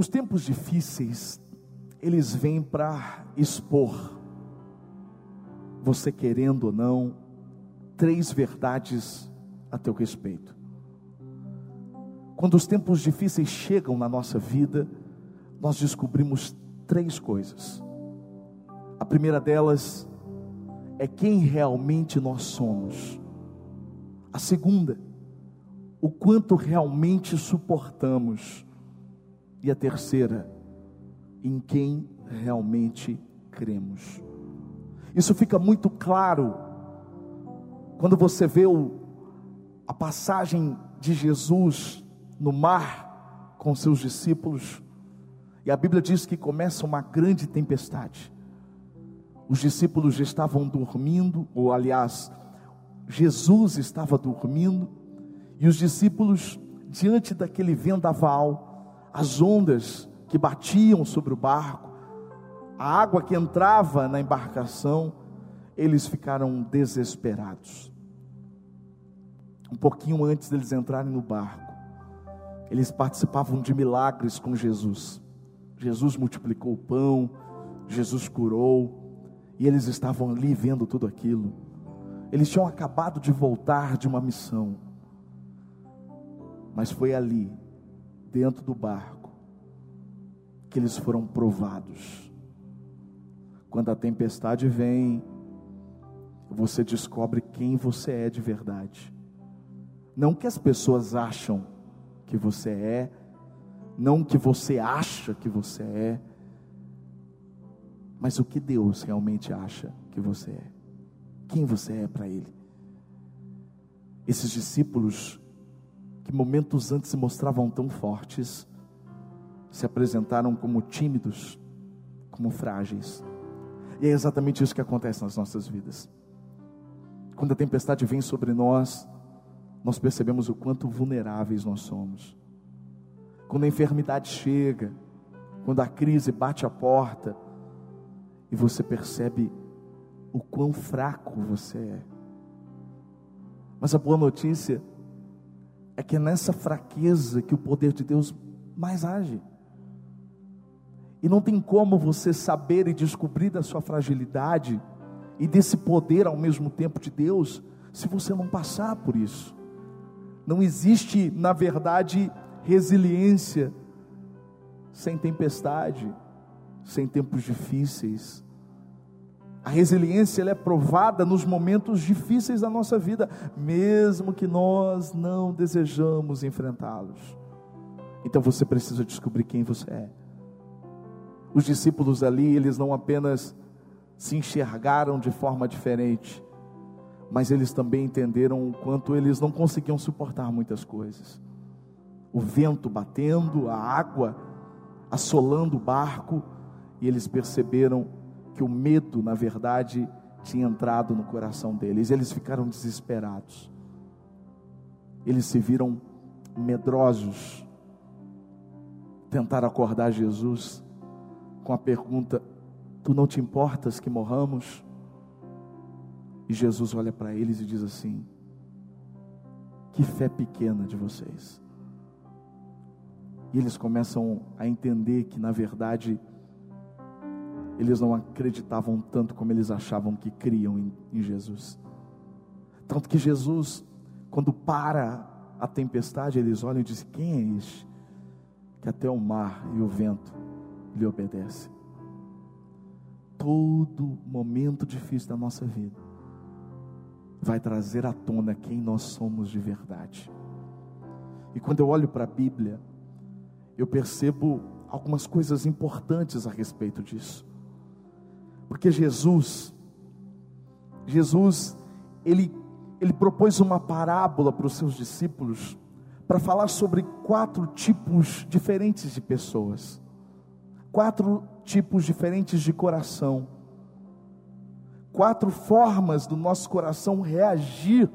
Os tempos difíceis, eles vêm para expor, você querendo ou não, três verdades a teu respeito. Quando os tempos difíceis chegam na nossa vida, nós descobrimos três coisas. A primeira delas é quem realmente nós somos. A segunda, o quanto realmente suportamos. E a terceira, em quem realmente cremos. Isso fica muito claro quando você vê o, a passagem de Jesus no mar com seus discípulos. E a Bíblia diz que começa uma grande tempestade. Os discípulos já estavam dormindo, ou aliás, Jesus estava dormindo, e os discípulos, diante daquele vendaval, as ondas que batiam sobre o barco, a água que entrava na embarcação, eles ficaram desesperados. Um pouquinho antes deles entrarem no barco, eles participavam de milagres com Jesus. Jesus multiplicou o pão, Jesus curou, e eles estavam ali vendo tudo aquilo. Eles tinham acabado de voltar de uma missão, mas foi ali, dentro do barco, que eles foram provados. Quando a tempestade vem, você descobre quem você é de verdade. Não que as pessoas acham que você é, não que você acha que você é, mas o que Deus realmente acha que você é. Quem você é para Ele. Esses discípulos, que momentos antes se mostravam tão fortes, se apresentaram como tímidos, como frágeis. E é exatamente isso que acontece nas nossas vidas. Quando a tempestade vem sobre nós, nós percebemos o quanto vulneráveis nós somos. Quando a enfermidade chega, quando a crise bate a porta, e você percebe o quão fraco você é. Mas a boa notícia é que é nessa fraqueza que o poder de Deus mais age. E não tem como você saber e descobrir da sua fragilidade e desse poder ao mesmo tempo de Deus, se você não passar por isso. Não existe, na verdade, resiliência sem tempestade, sem tempos difíceis. A resiliência é provada nos momentos difíceis da nossa vida, mesmo que nós não desejamos enfrentá-los. Então você precisa descobrir quem você é. Os discípulos ali, eles não apenas se enxergaram de forma diferente, mas eles também entenderam o quanto eles não conseguiam suportar muitas coisas. O vento batendo, a água assolando o barco, e eles perceberam que o medo, na verdade, tinha entrado no coração deles. Eles ficaram desesperados. Eles se viram medrosos. Tentaram acordar Jesus com a pergunta: Tu não te importas que morramos? E Jesus olha para eles e diz assim: Que fé pequena de vocês. E eles começam a entender que, na verdade, eles não acreditavam tanto como eles achavam que criam em, em Jesus. Tanto que Jesus, quando para a tempestade, eles olham e dizem: Quem é este? Que até o mar e o vento lhe obedecem. Todo momento difícil da nossa vida vai trazer à tona quem nós somos de verdade. E quando eu olho para a Bíblia, eu percebo algumas coisas importantes a respeito disso. Porque Jesus, Jesus, ele, ele propôs uma parábola para os seus discípulos para falar sobre quatro tipos diferentes de pessoas, quatro tipos diferentes de coração quatro formas do nosso coração reagir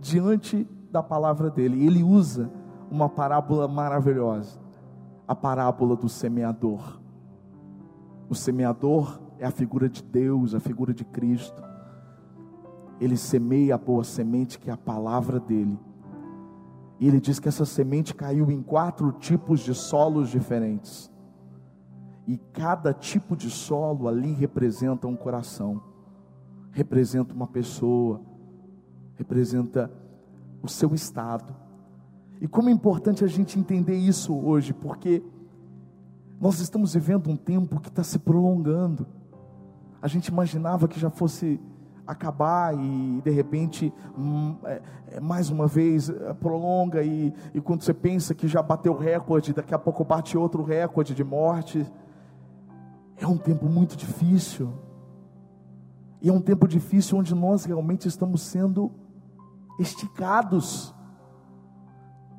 diante da palavra dele. Ele usa uma parábola maravilhosa, a parábola do semeador. O semeador é a figura de Deus, a figura de Cristo. Ele semeia a boa semente, que é a palavra dele. E ele diz que essa semente caiu em quatro tipos de solos diferentes. E cada tipo de solo ali representa um coração, representa uma pessoa, representa o seu estado. E como é importante a gente entender isso hoje, porque nós estamos vivendo um tempo que está se prolongando. A gente imaginava que já fosse acabar e de repente hum, é, é, mais uma vez é, prolonga e, e quando você pensa que já bateu recorde, daqui a pouco bate outro recorde de morte. É um tempo muito difícil. E é um tempo difícil onde nós realmente estamos sendo esticados.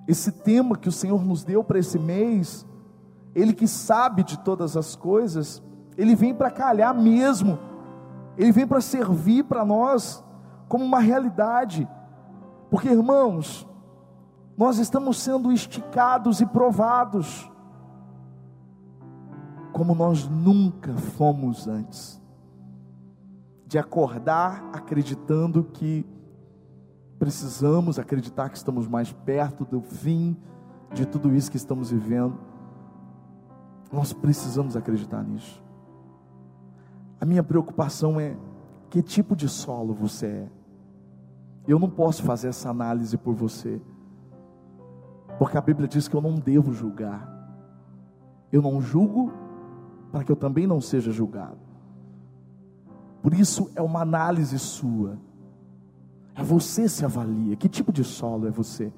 Esse tema que o Senhor nos deu para esse mês, Ele que sabe de todas as coisas, Ele vem para calhar mesmo ele vem para servir para nós como uma realidade. Porque, irmãos, nós estamos sendo esticados e provados como nós nunca fomos antes. De acordar acreditando que precisamos acreditar que estamos mais perto do fim de tudo isso que estamos vivendo. Nós precisamos acreditar nisso. A minha preocupação é que tipo de solo você é. Eu não posso fazer essa análise por você, porque a Bíblia diz que eu não devo julgar. Eu não julgo para que eu também não seja julgado. Por isso é uma análise sua. É você se avalia. Que tipo de solo é você?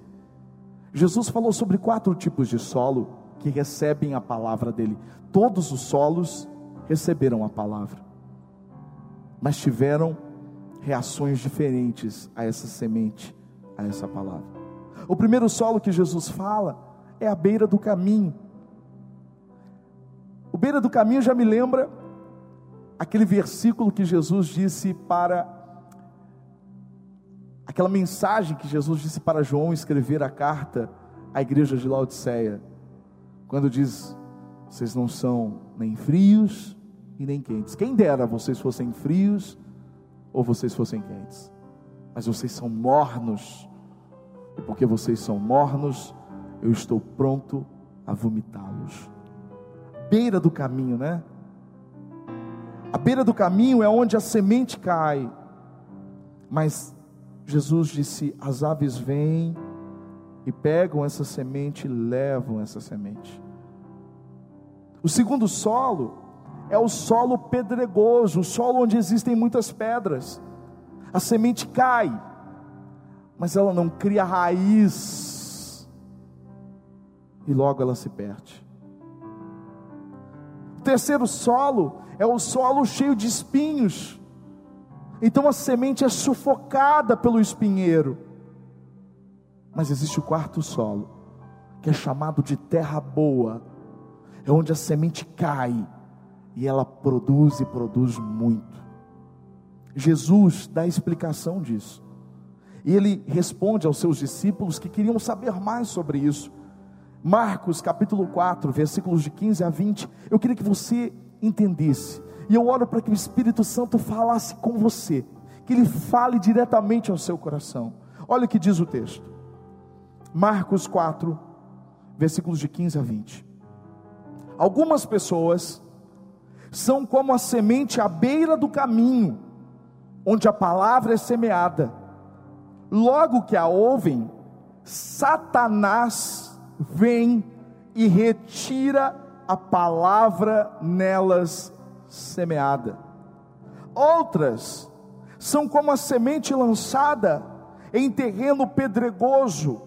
Jesus falou sobre quatro tipos de solo que recebem a palavra dele. Todos os solos receberam a palavra mas tiveram reações diferentes a essa semente, a essa palavra. O primeiro solo que Jesus fala é a beira do caminho. O beira do caminho já me lembra aquele versículo que Jesus disse para aquela mensagem que Jesus disse para João escrever a carta à igreja de Laodiceia, quando diz: vocês não são nem frios e nem quentes. Quem dera vocês fossem frios ou vocês fossem quentes. Mas vocês são mornos. E porque vocês são mornos, eu estou pronto a vomitá-los. Beira do caminho, né? A beira do caminho é onde a semente cai. Mas Jesus disse: as aves vêm e pegam essa semente e levam essa semente. O segundo solo é o solo pedregoso, o solo onde existem muitas pedras. A semente cai, mas ela não cria raiz, e logo ela se perde. O terceiro solo é o solo cheio de espinhos, então a semente é sufocada pelo espinheiro. Mas existe o quarto solo, que é chamado de terra boa, é onde a semente cai e ela produz e produz muito. Jesus dá explicação disso. E ele responde aos seus discípulos que queriam saber mais sobre isso. Marcos capítulo 4, versículos de 15 a 20. Eu queria que você entendesse. E eu oro para que o Espírito Santo falasse com você, que ele fale diretamente ao seu coração. Olha o que diz o texto. Marcos 4, versículos de 15 a 20. Algumas pessoas são como a semente à beira do caminho, onde a palavra é semeada. Logo que a ouvem, Satanás vem e retira a palavra nelas semeada. Outras são como a semente lançada em terreno pedregoso,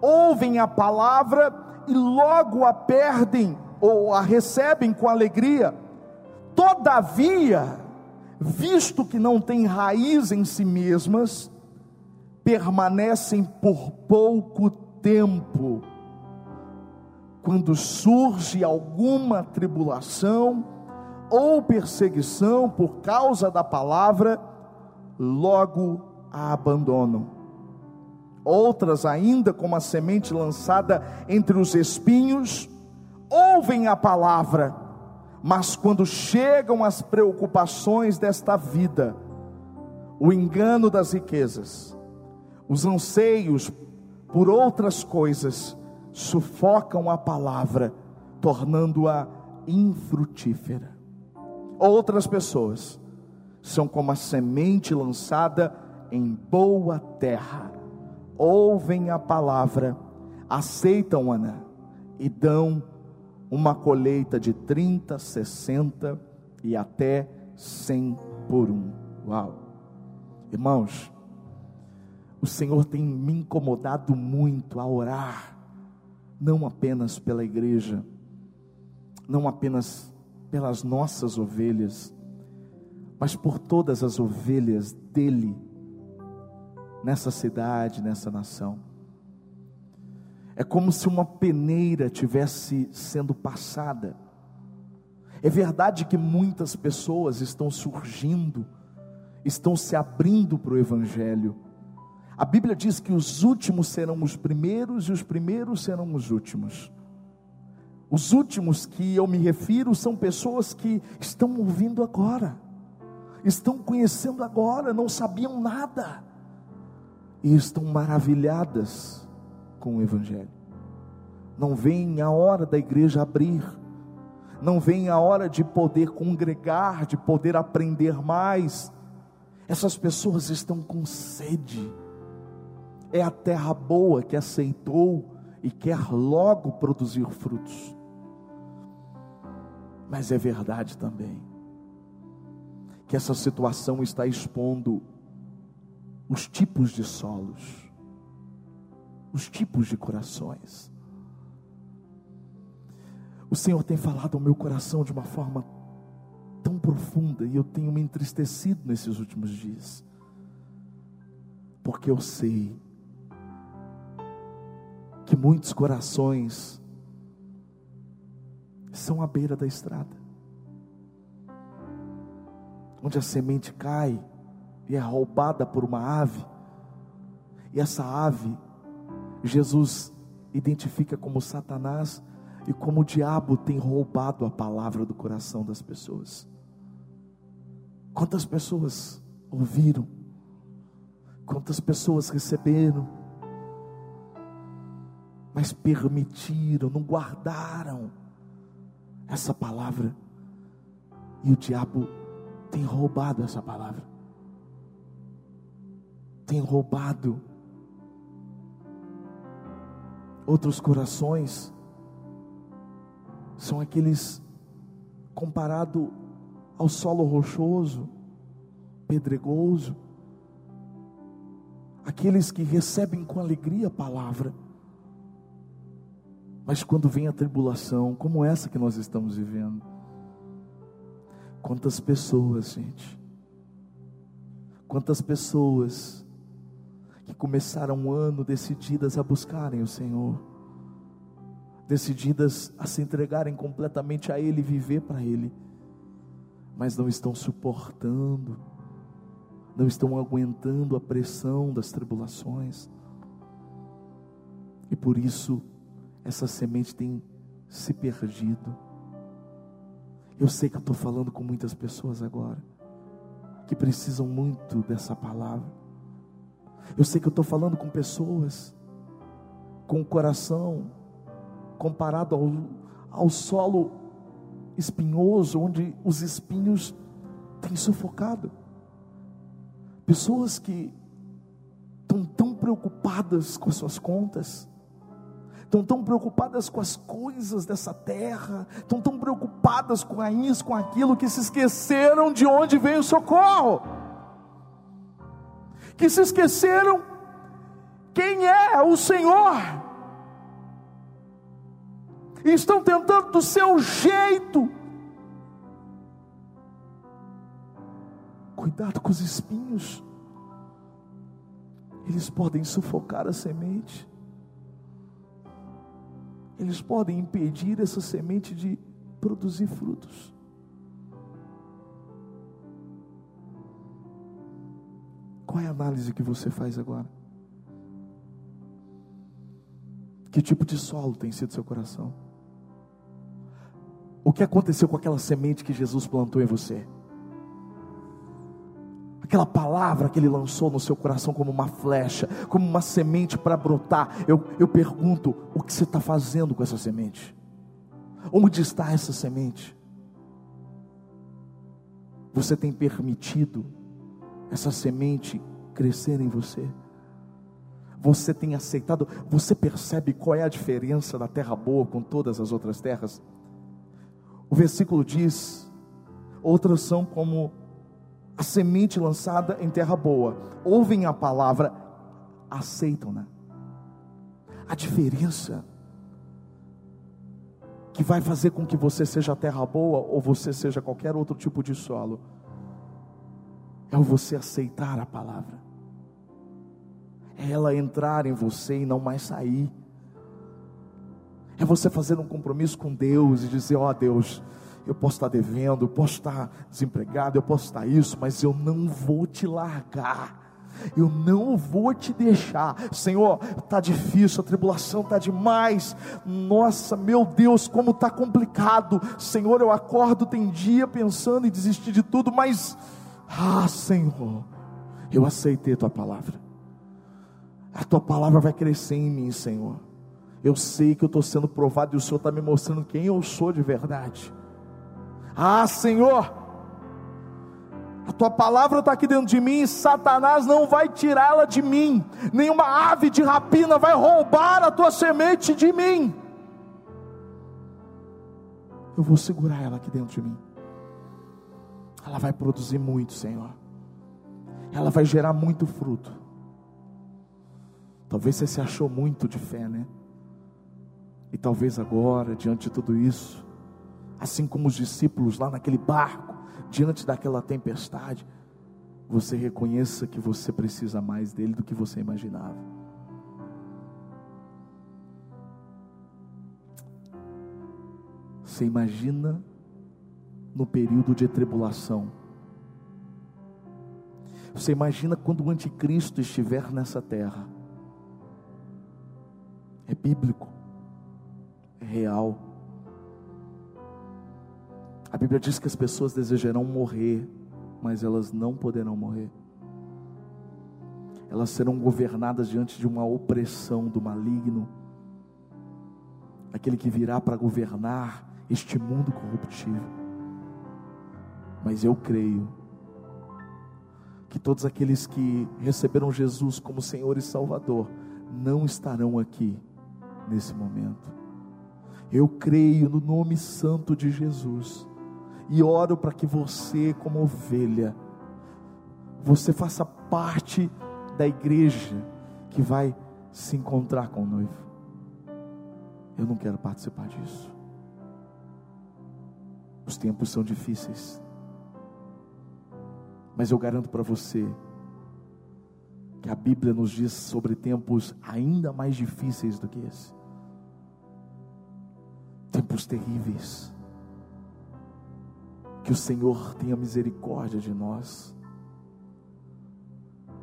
ouvem a palavra e logo a perdem ou a recebem com alegria Todavia, visto que não têm raiz em si mesmas, permanecem por pouco tempo. Quando surge alguma tribulação ou perseguição por causa da palavra, logo a abandonam. Outras, ainda como a semente lançada entre os espinhos, ouvem a palavra mas quando chegam as preocupações desta vida, o engano das riquezas, os anseios por outras coisas, sufocam a palavra, tornando-a infrutífera. Outras pessoas são como a semente lançada em boa terra, ouvem a palavra, aceitam-na e dão uma colheita de 30, 60 e até 100 por um. Uau! Irmãos, o Senhor tem me incomodado muito a orar, não apenas pela igreja, não apenas pelas nossas ovelhas, mas por todas as ovelhas dele, nessa cidade, nessa nação. É como se uma peneira tivesse sendo passada. É verdade que muitas pessoas estão surgindo, estão se abrindo para o Evangelho. A Bíblia diz que os últimos serão os primeiros e os primeiros serão os últimos. Os últimos que eu me refiro são pessoas que estão ouvindo agora, estão conhecendo agora, não sabiam nada e estão maravilhadas com o Evangelho. Não vem a hora da igreja abrir, não vem a hora de poder congregar, de poder aprender mais. Essas pessoas estão com sede. É a terra boa que aceitou e quer logo produzir frutos. Mas é verdade também que essa situação está expondo os tipos de solos, os tipos de corações. O Senhor tem falado ao meu coração de uma forma tão profunda e eu tenho me entristecido nesses últimos dias, porque eu sei que muitos corações são à beira da estrada, onde a semente cai e é roubada por uma ave, e essa ave, Jesus identifica como Satanás e como o diabo tem roubado a palavra do coração das pessoas. Quantas pessoas ouviram, quantas pessoas receberam, mas permitiram, não guardaram essa palavra, e o diabo tem roubado essa palavra. Tem roubado outros corações são aqueles comparado ao solo rochoso, pedregoso, aqueles que recebem com alegria a palavra, mas quando vem a tribulação, como essa que nós estamos vivendo, quantas pessoas, gente, quantas pessoas que começaram um ano decididas a buscarem o Senhor, decididas a se entregarem completamente a Ele e viver para Ele, mas não estão suportando, não estão aguentando a pressão das tribulações, e por isso essa semente tem se perdido. Eu sei que eu estou falando com muitas pessoas agora, que precisam muito dessa palavra eu sei que eu estou falando com pessoas com o coração comparado ao, ao solo espinhoso, onde os espinhos têm sufocado. Pessoas que estão tão preocupadas com as suas contas, estão tão preocupadas com as coisas dessa terra, estão tão preocupadas com isso, com aquilo, que se esqueceram de onde veio o socorro que se esqueceram quem é o Senhor, e estão tentando do seu jeito. Cuidado com os espinhos, eles podem sufocar a semente, eles podem impedir essa semente de produzir frutos. Qual é a análise que você faz agora? Que tipo de solo tem sido seu coração? O que aconteceu com aquela semente que Jesus plantou em você? Aquela palavra que ele lançou no seu coração como uma flecha, como uma semente para brotar. Eu, eu pergunto: o que você está fazendo com essa semente? Onde está essa semente? Você tem permitido essa semente crescer em você? Você tem aceitado? Você percebe qual é a diferença da terra boa com todas as outras terras? O versículo diz: outras são como a semente lançada em terra boa, ouvem a palavra, aceitam-na. A diferença que vai fazer com que você seja terra boa ou você seja qualquer outro tipo de solo é você aceitar a palavra, é ela entrar em você e não mais sair. É você fazer um compromisso com Deus e dizer: Ó oh, Deus, eu posso estar devendo, eu posso estar desempregado, eu posso estar isso, mas eu não vou te largar. Eu não vou te deixar, Senhor. Está difícil, a tribulação está demais. Nossa, meu Deus, como está complicado. Senhor, eu acordo, tem dia pensando em desistir de tudo, mas, ah, Senhor, eu aceitei a tua palavra. A tua palavra vai crescer em mim, Senhor. Eu sei que eu estou sendo provado e o Senhor está me mostrando quem eu sou de verdade. Ah, Senhor, a tua palavra está aqui dentro de mim, e Satanás não vai tirá-la de mim, nenhuma ave de rapina vai roubar a tua semente de mim. Eu vou segurar ela aqui dentro de mim. Ela vai produzir muito, Senhor. Ela vai gerar muito fruto. Talvez você se achou muito de fé, né? E talvez agora, diante de tudo isso, assim como os discípulos lá naquele barco, diante daquela tempestade, você reconheça que você precisa mais dele do que você imaginava. Você imagina no período de tribulação. Você imagina quando o anticristo estiver nessa terra. É bíblico, é real. A Bíblia diz que as pessoas desejarão morrer, mas elas não poderão morrer. Elas serão governadas diante de uma opressão do maligno, aquele que virá para governar este mundo corruptível. Mas eu creio que todos aqueles que receberam Jesus como Senhor e Salvador não estarão aqui nesse momento. Eu creio no nome santo de Jesus e oro para que você, como ovelha, você faça parte da igreja que vai se encontrar com o noivo. Eu não quero participar disso. Os tempos são difíceis. Mas eu garanto para você que a Bíblia nos diz sobre tempos ainda mais difíceis do que esse. Tempos terríveis que o Senhor tenha misericórdia de nós.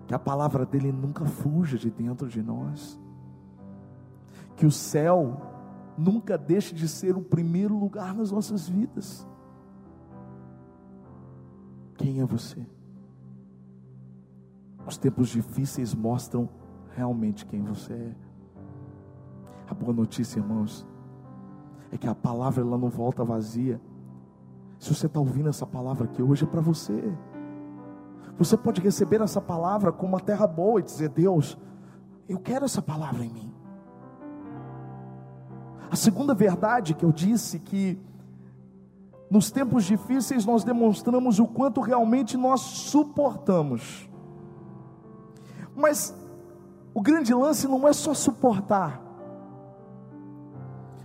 Que a palavra dele nunca fuja de dentro de nós. Que o céu nunca deixe de ser o primeiro lugar nas nossas vidas. Quem é você? Os tempos difíceis mostram realmente quem você é. A boa notícia, irmãos, é que a palavra ela não volta vazia se você está ouvindo essa palavra aqui hoje, é para você. Você pode receber essa palavra como uma terra boa e dizer: Deus, eu quero essa palavra em mim. A segunda verdade que eu disse que nos tempos difíceis nós demonstramos o quanto realmente nós suportamos. Mas o grande lance não é só suportar,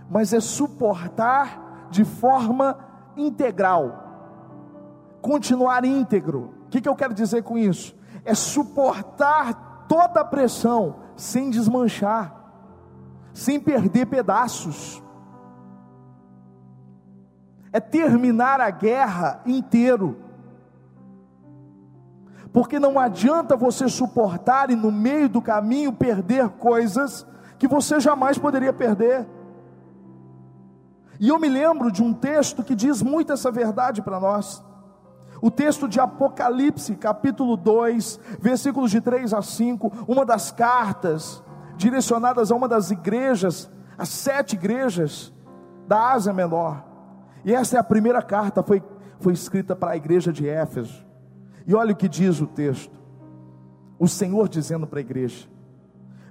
mas é suportar de forma integral, continuar íntegro. O que, que eu quero dizer com isso? É suportar toda a pressão sem desmanchar, sem perder pedaços. É terminar a guerra inteiro. Porque não adianta você suportar e no meio do caminho perder coisas que você jamais poderia perder. E eu me lembro de um texto que diz muito essa verdade para nós. O texto de Apocalipse, capítulo 2, versículos de 3 a 5, uma das cartas direcionadas a uma das igrejas, as sete igrejas, da Ásia Menor. E essa é a primeira carta, foi, foi escrita para a igreja de Éfeso. E olha o que diz o texto: o Senhor dizendo para a igreja: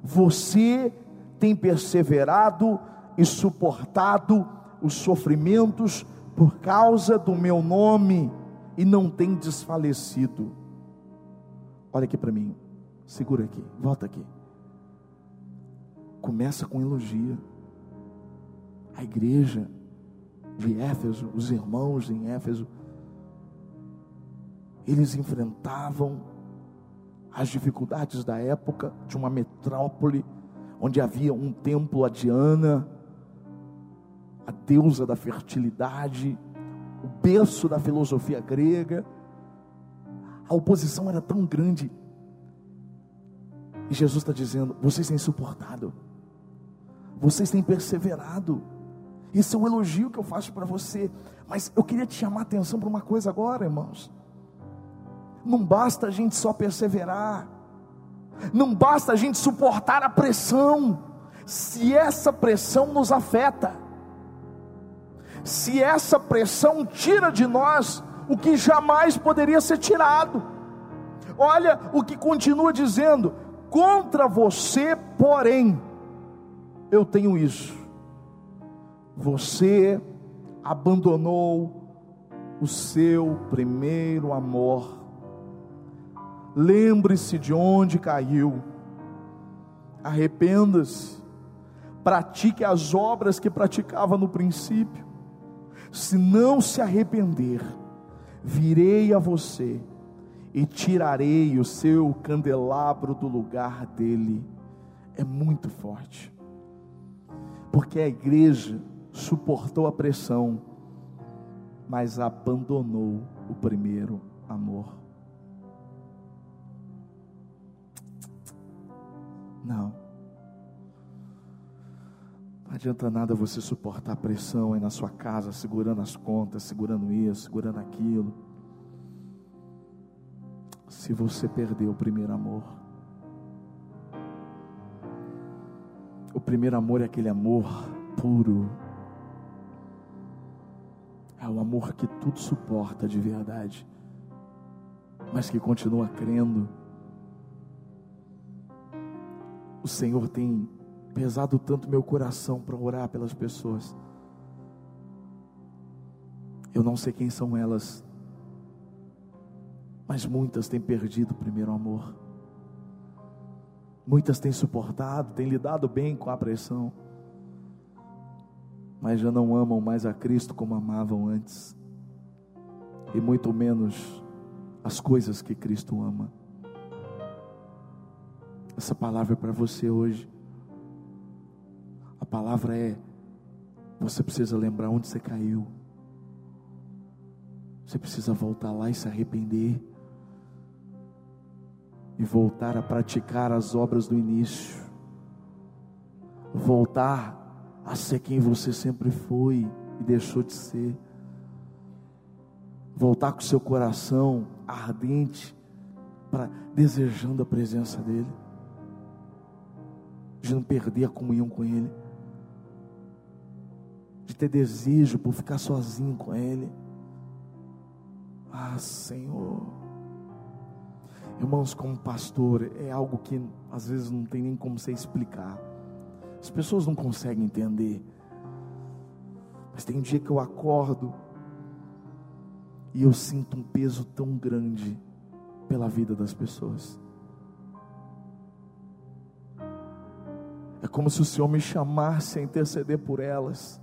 Você tem perseverado e suportado os sofrimentos por causa do meu nome e não tem desfalecido. Olha aqui para mim, segura aqui, volta aqui. Começa com elogio. A igreja de Éfeso, os irmãos em Éfeso, eles enfrentavam as dificuldades da época de uma metrópole onde havia um templo a Diana, a deusa da fertilidade, o berço da filosofia grega. A oposição era tão grande. E Jesus está dizendo: vocês têm suportado, vocês têm perseverado. Isso é um elogio que eu faço para você. Mas eu queria te chamar a atenção para uma coisa agora, irmãos. Não basta a gente só perseverar, não basta a gente suportar a pressão, se essa pressão nos afeta se essa pressão tira de nós o que jamais poderia ser tirado. Olha o que continua dizendo: contra você, porém, eu tenho isso. Você abandonou o seu primeiro amor. Lembre-se de onde caiu. Arrependa-se. Pratique as obras que praticava no princípio se não se arrepender, virei a você e tirarei o seu candelabro do lugar dele. É muito forte, porque a igreja suportou a pressão, mas abandonou o primeiro amor. Não. Não adianta nada você suportar a pressão aí na sua casa, segurando as contas, segurando isso, segurando aquilo. Se você perder o primeiro amor. O primeiro amor é aquele amor puro. É o amor que tudo suporta de verdade, mas que continua crendo. O Senhor tem pesado tanto meu coração para orar pelas pessoas. Eu não sei quem são elas, mas muitas têm perdido o primeiro amor. Muitas têm suportado, têm lidado bem com a pressão, mas já não amam mais a Cristo como amavam antes, e muito menos as coisas que Cristo ama. Essa palavra é para você hoje. A palavra é: você precisa lembrar onde você caiu. Você precisa voltar lá e se arrepender. E voltar a praticar as obras do início. Voltar a ser quem você sempre foi e deixou de ser. Voltar com seu coração ardente para desejando a presença dele. De não perder a comunhão com ele de ter desejo por ficar sozinho com Ele. Ah, Senhor. Irmãos, como pastor, é algo que às vezes não tem nem como você explicar. As pessoas não conseguem entender. Mas tem um dia que eu acordo e eu sinto um peso tão grande pela vida das pessoas. É como se o Senhor me chamasse a interceder por elas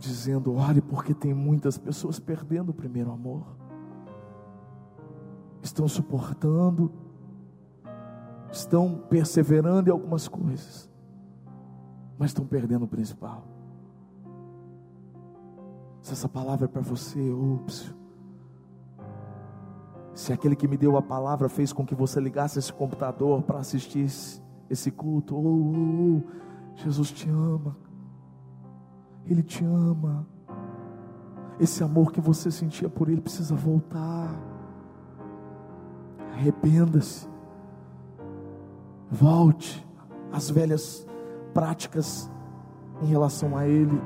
dizendo: ore, porque tem muitas pessoas perdendo o primeiro amor, estão suportando, estão perseverando em algumas coisas, mas estão perdendo o principal. Se essa palavra é para você, ups. Se aquele que me deu a palavra fez com que você ligasse esse computador para assistir esse culto, oh, oh, oh, Jesus te ama. Ele te ama. Esse amor que você sentia por Ele precisa voltar. Arrependa-se. Volte às velhas práticas em relação a Ele.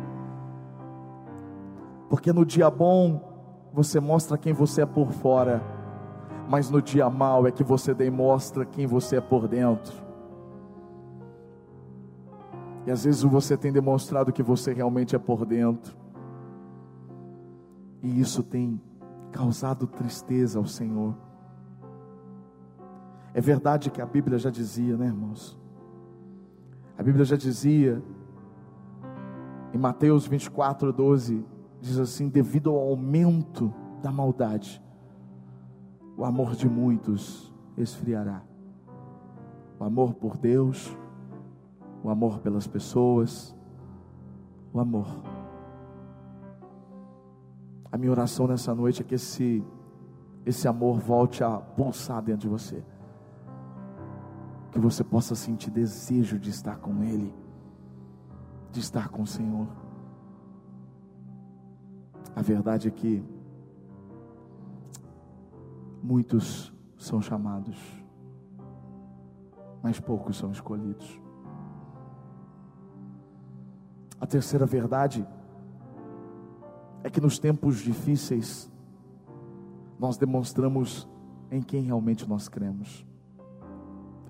Porque no dia bom você mostra quem você é por fora, mas no dia mal é que você demonstra quem você é por dentro. E às vezes você tem demonstrado que você realmente é por dentro. E isso tem causado tristeza ao Senhor. É verdade que a Bíblia já dizia, né, irmãos? A Bíblia já dizia, em Mateus 24, 12, diz assim: devido ao aumento da maldade, o amor de muitos esfriará. O amor por Deus, o amor pelas pessoas, o amor. A minha oração nessa noite é que esse, esse amor volte a pulsar dentro de você que você possa sentir desejo de estar com Ele, de estar com o Senhor. A verdade é que muitos são chamados, mas poucos são escolhidos. A terceira verdade é que nos tempos difíceis nós demonstramos em quem realmente nós cremos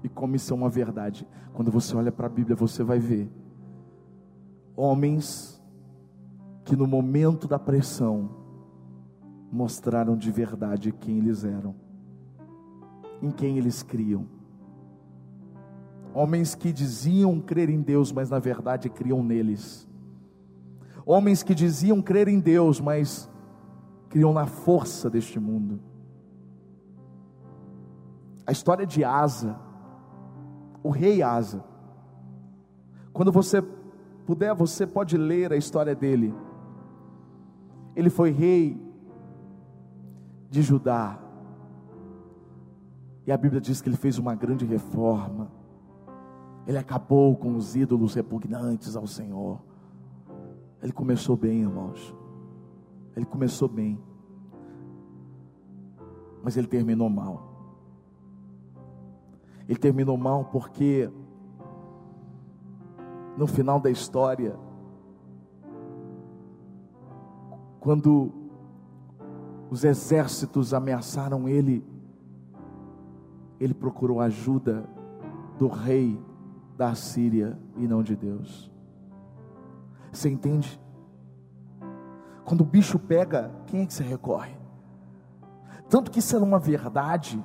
e como isso é uma verdade. Quando você olha para a Bíblia, você vai ver homens que no momento da pressão mostraram de verdade quem eles eram, em quem eles criam. Homens que diziam crer em Deus, mas na verdade criam neles. Homens que diziam crer em Deus, mas criam na força deste mundo. A história de Asa o rei Asa. Quando você puder, você pode ler a história dele. Ele foi rei de Judá. E a Bíblia diz que ele fez uma grande reforma. Ele acabou com os ídolos repugnantes ao Senhor. Ele começou bem, irmãos. Ele começou bem. Mas ele terminou mal. Ele terminou mal porque no final da história, quando os exércitos ameaçaram ele, ele procurou ajuda do rei da Assíria e não de Deus. Você entende? Quando o bicho pega, quem é que se recorre? Tanto que isso era uma verdade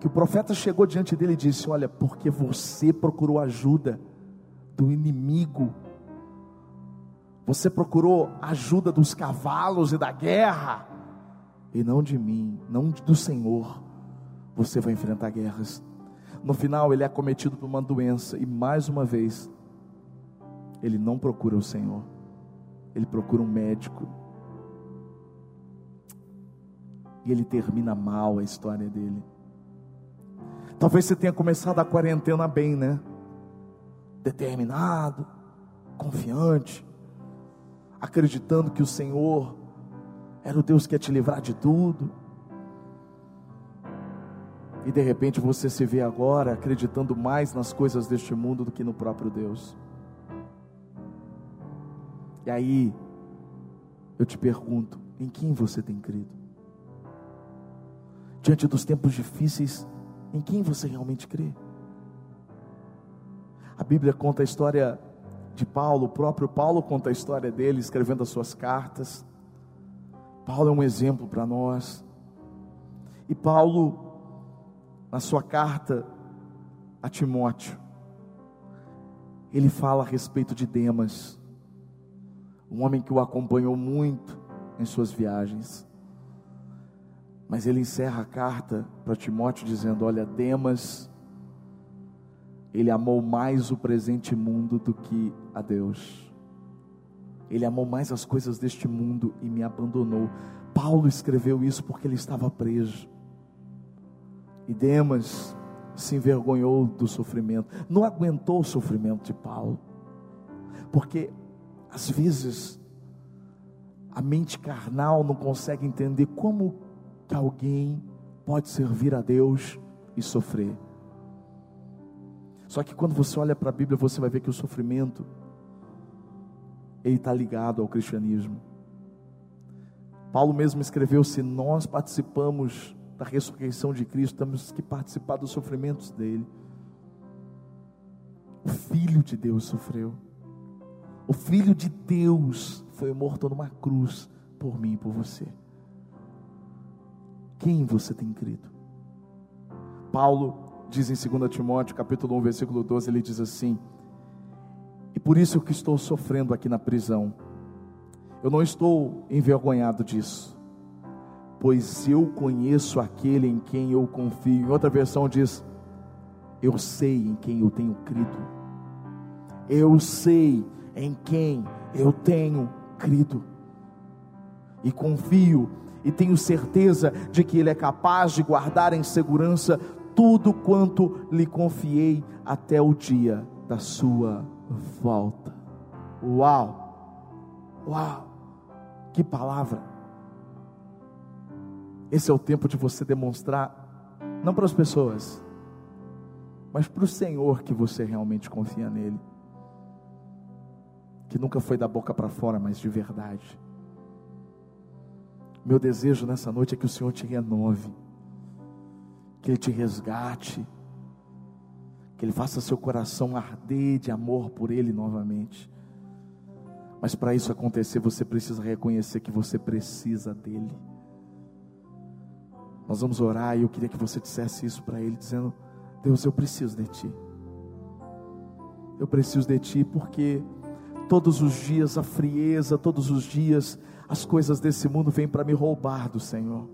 que o profeta chegou diante dele e disse: Olha, porque você procurou ajuda do inimigo, você procurou ajuda dos cavalos e da guerra, e não de mim, não do Senhor, você vai enfrentar guerras. No final, ele é cometido por uma doença, e mais uma vez, ele não procura o Senhor, ele procura um médico, e ele termina mal a história dele. Talvez você tenha começado a quarentena bem, né? Determinado, confiante, acreditando que o Senhor era o Deus que ia te livrar de tudo. E de repente você se vê agora acreditando mais nas coisas deste mundo do que no próprio Deus. E aí, eu te pergunto: em quem você tem crido? Diante dos tempos difíceis, em quem você realmente crê? A Bíblia conta a história de Paulo, o próprio Paulo conta a história dele, escrevendo as suas cartas. Paulo é um exemplo para nós. E Paulo, na sua carta a Timóteo, ele fala a respeito de Demas, um homem que o acompanhou muito em suas viagens. Mas ele encerra a carta para Timóteo dizendo: Olha, Demas, ele amou mais o presente mundo do que a Deus. Ele amou mais as coisas deste mundo e me abandonou. Paulo escreveu isso porque ele estava preso. E Demas se envergonhou do sofrimento, não aguentou o sofrimento de Paulo, porque às vezes a mente carnal não consegue entender como que alguém pode servir a Deus e sofrer. Só que quando você olha para a Bíblia, você vai ver que o sofrimento ele está ligado ao cristianismo. Paulo mesmo escreveu: se nós participamos da ressurreição de Cristo, temos que participar dos sofrimentos dele. O Filho de Deus sofreu. O Filho de Deus foi morto numa cruz por mim e por você. Quem você tem crido? Paulo diz em 2 Timóteo, capítulo 1, versículo 12, ele diz assim: por isso que estou sofrendo aqui na prisão. Eu não estou envergonhado disso, pois eu conheço aquele em quem eu confio. Em outra versão diz: Eu sei em quem eu tenho crido. Eu sei em quem eu tenho crido. E confio e tenho certeza de que Ele é capaz de guardar em segurança tudo quanto lhe confiei até o dia da sua volta. Uau! Uau! Que palavra! Esse é o tempo de você demonstrar, não para as pessoas, mas para o Senhor que você realmente confia nele. Que nunca foi da boca para fora, mas de verdade. Meu desejo nessa noite é que o Senhor te renove, que Ele te resgate, Ele faça seu coração arder de amor por Ele novamente. Mas para isso acontecer, você precisa reconhecer que você precisa dEle. Nós vamos orar e eu queria que você dissesse isso para Ele, dizendo: Deus, eu preciso de Ti. Eu preciso de Ti porque todos os dias a frieza, todos os dias as coisas desse mundo vêm para me roubar do Senhor.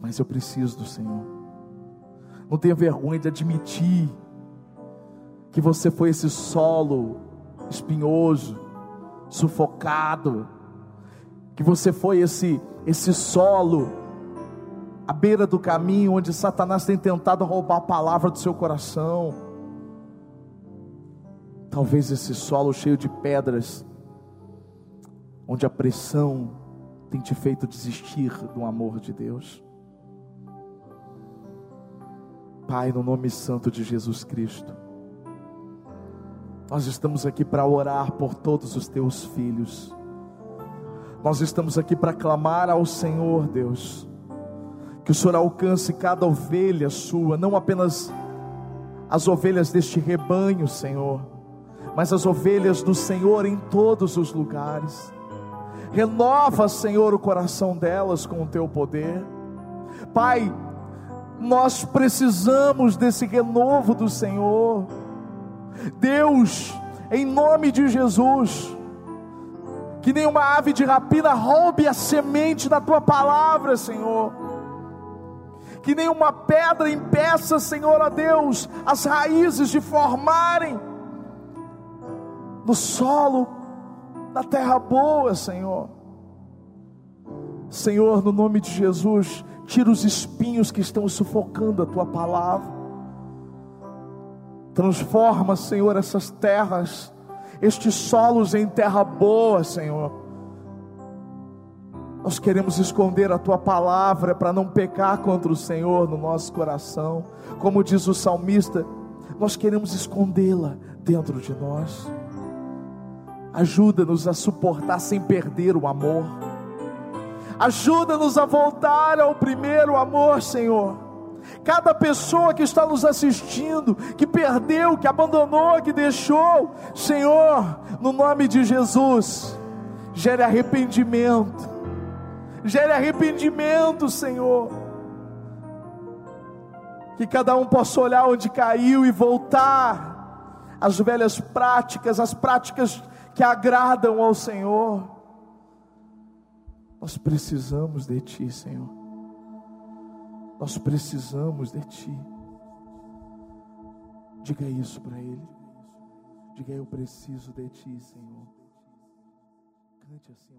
Mas eu preciso do Senhor. Não tenha vergonha de admitir que você foi esse solo espinhoso, sufocado, que você foi esse esse solo à beira do caminho onde Satanás tem tentado roubar a palavra do seu coração. Talvez esse solo cheio de pedras onde a pressão tem te feito desistir do amor de Deus. Pai, no nome santo de Jesus Cristo, nós estamos aqui para orar por todos os teus filhos. Nós estamos aqui para clamar ao Senhor, Deus, que o Senhor alcance cada ovelha sua, não apenas as ovelhas deste rebanho, Senhor, mas as ovelhas do Senhor em todos os lugares. Renova, Senhor, o coração delas com o teu poder. Pai, nós precisamos desse renovo do Senhor. Deus, em nome de Jesus, que nenhuma ave de rapina roube a semente da tua palavra, Senhor. Que nenhuma pedra impeça, Senhor, a Deus, as raízes de formarem no solo na terra boa, Senhor. Senhor, no nome de Jesus, tira os espinhos que estão sufocando a tua palavra. Transforma, Senhor, essas terras, estes solos em terra boa, Senhor. Nós queremos esconder a tua palavra para não pecar contra o Senhor no nosso coração. Como diz o salmista, nós queremos escondê-la dentro de nós. Ajuda-nos a suportar sem perder o amor. Ajuda-nos a voltar ao primeiro amor, Senhor. Cada pessoa que está nos assistindo, que perdeu, que abandonou, que deixou, Senhor, no nome de Jesus, gere arrependimento. Gere arrependimento, Senhor. Que cada um possa olhar onde caiu e voltar às velhas práticas, às práticas que agradam ao Senhor. Nós precisamos de Ti, Senhor. Nós precisamos de Ti. Diga isso para Ele. Diga eu preciso de Ti, Senhor. Cante assim.